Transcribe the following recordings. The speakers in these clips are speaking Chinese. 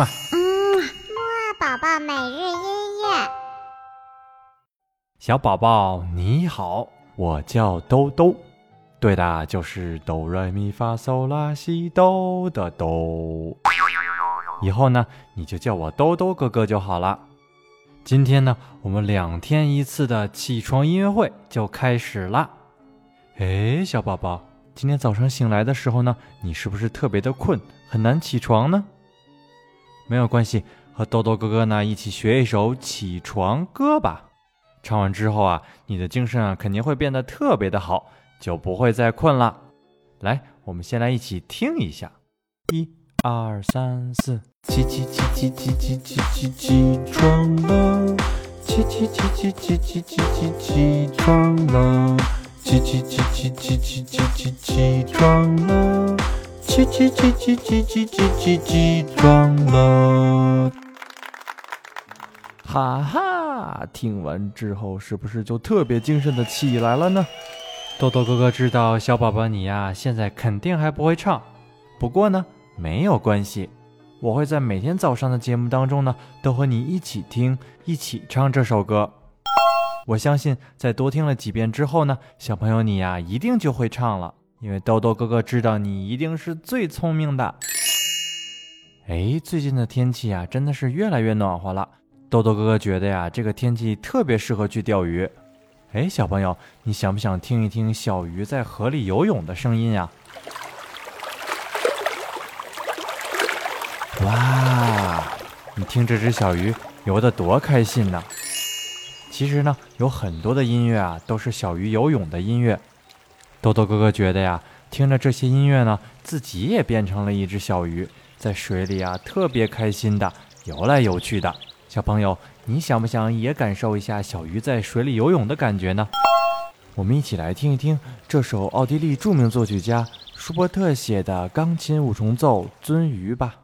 嘛。嗯，木二宝宝每日音乐。小宝宝你好，我叫兜兜。对的，就是哆来咪发嗦拉西哆的哆。以后呢，你就叫我兜兜哥哥就好了。今天呢，我们两天一次的起床音乐会就开始啦。哎，小宝宝，今天早上醒来的时候呢，你是不是特别的困，很难起床呢？没有关系，和豆豆哥哥呢一起学一首起床歌吧。唱完之后啊，你的精神啊肯定会变得特别的好，就不会再困了。来，我们先来一起听一下，一、二、三、四，起起起起起起起起起床了，起起起起起起起起起床了。起起起起起起起起起床了！起起起起起起起起起床了！哈哈，听完之后是不是就特别精神的起来了呢？豆豆哥哥知道小宝宝你呀，现在肯定还不会唱，不过呢，没有关系，我会在每天早上的节目当中呢，都和你一起听，一起唱这首歌。我相信，在多听了几遍之后呢，小朋友你呀，一定就会唱了。因为豆豆哥哥知道你一定是最聪明的。哎，最近的天气呀，真的是越来越暖和了。豆豆哥哥觉得呀，这个天气特别适合去钓鱼。哎，小朋友，你想不想听一听小鱼在河里游泳的声音呀？哇，你听这只小鱼游得多开心呢！其实呢，有很多的音乐啊，都是小鱼游泳的音乐。豆豆哥哥觉得呀，听着这些音乐呢，自己也变成了一只小鱼，在水里啊，特别开心的游来游去的。小朋友，你想不想也感受一下小鱼在水里游泳的感觉呢？我们一起来听一听这首奥地利著名作曲家舒伯特写的钢琴五重奏《鳟鱼》吧。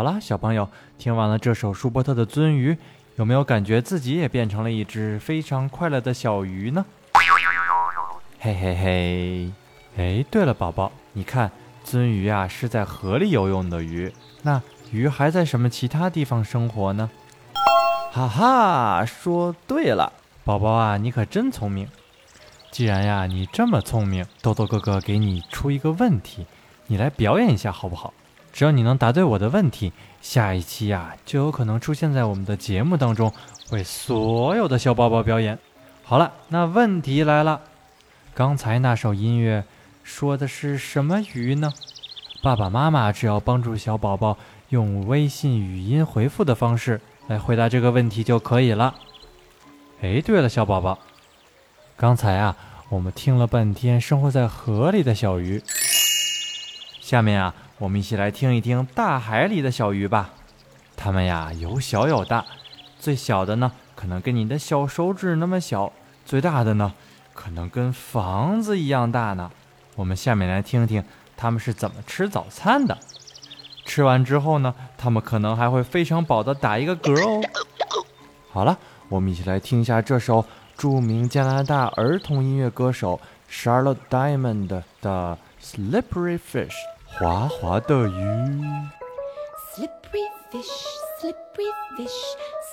好啦，小朋友，听完了这首舒伯特的《鳟鱼》，有没有感觉自己也变成了一只非常快乐的小鱼呢？嘿嘿嘿！哎，对了，宝宝，你看，鳟鱼啊是在河里游泳的鱼，那鱼还在什么其他地方生活呢？哈哈，说对了，宝宝啊，你可真聪明。既然呀你这么聪明，豆豆哥哥给你出一个问题，你来表演一下好不好？只要你能答对我的问题，下一期呀就有可能出现在我们的节目当中，为所有的小宝宝表演。好了，那问题来了，刚才那首音乐说的是什么鱼呢？爸爸妈妈只要帮助小宝宝用微信语音回复的方式来回答这个问题就可以了。哎，对了，小宝宝，刚才啊我们听了半天生活在河里的小鱼，下面啊。我们一起来听一听大海里的小鱼吧，它们呀有小有大，最小的呢可能跟你的小手指那么小，最大的呢可能跟房子一样大呢。我们下面来听听它们是怎么吃早餐的。吃完之后呢，它们可能还会非常饱的打一个嗝哦。好了，我们一起来听一下这首著名加拿大儿童音乐歌手 Charlotte Diamond 的《Slippery Fish》。滑滑的鱼。 Slippery fish, slippery fish,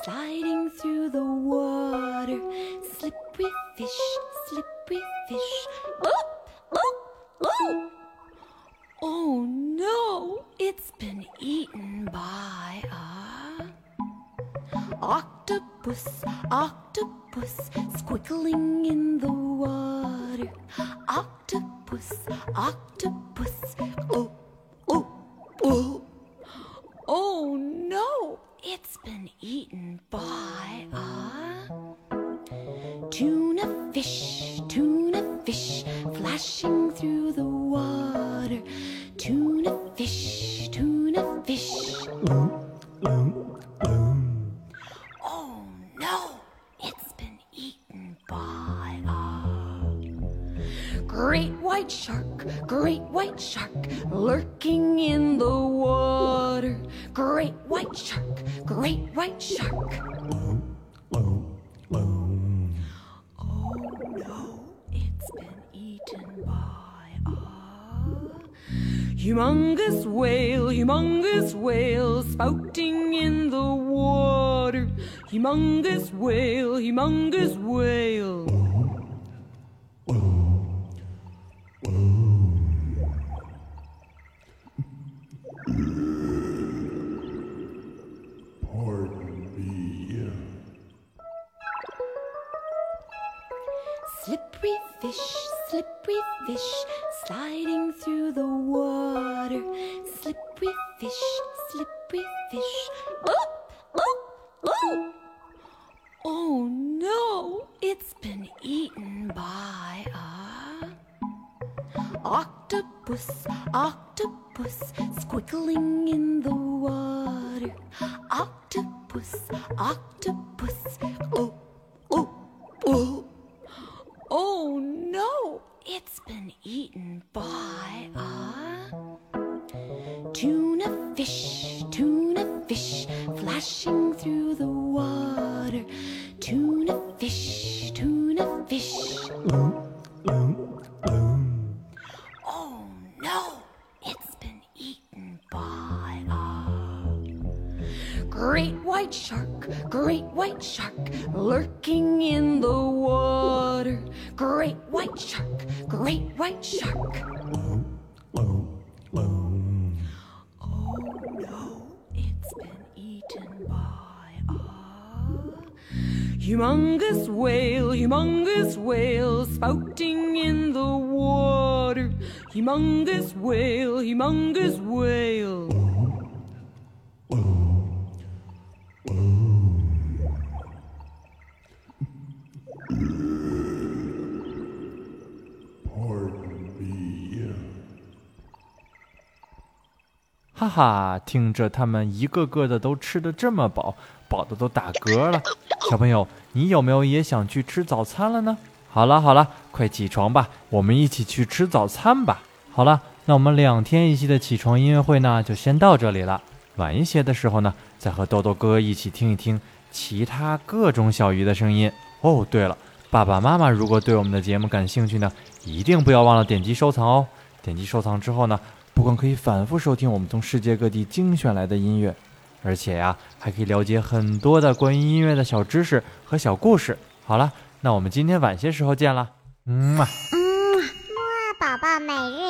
sliding through the water. Slippery fish, slippery fish. Oh, oh, oh! Oh no, it's been eaten by a octopus, octopus, squiggling in the water. Octopus, octopus. Oh, oh, wish to humongous whale, humongous whale, spouting in the water. Humongous whale, humongous whale. Slippery fish, slippery fish, sliding through the water. Slippery fish, slippery fish. Oh, oh, oh! Oh no, it's been eaten by a octopus, octopus, squiggling in the water. Octopus, octopus. Oh, oh, oh! Oh no, it's been eaten by a white shark, great white shark, lurking in the water. Great great white shark, great white shark. Oh, oh, oh. oh no, it's been eaten by a humongous whale, humongous whale spouting in the water. Humongous whale, humongous whale. 哈，听着他们一个个的都吃的这么饱，饱的都打嗝了。小朋友，你有没有也想去吃早餐了呢？好了好了，快起床吧，我们一起去吃早餐吧。好了，那我们两天一期的起床音乐会呢，就先到这里了。晚一些的时候呢，再和豆豆哥一起听一听其他各种小鱼的声音。哦，对了，爸爸妈妈如果对我们的节目感兴趣呢，一定不要忘了点击收藏哦。点击收藏之后呢，光可以反复收听我们从世界各地精选来的音乐，而且呀，还可以了解很多的关于音乐的小知识和小故事。好了，那我们今天晚些时候见了，嗯嘛。嗯，木啊宝宝每日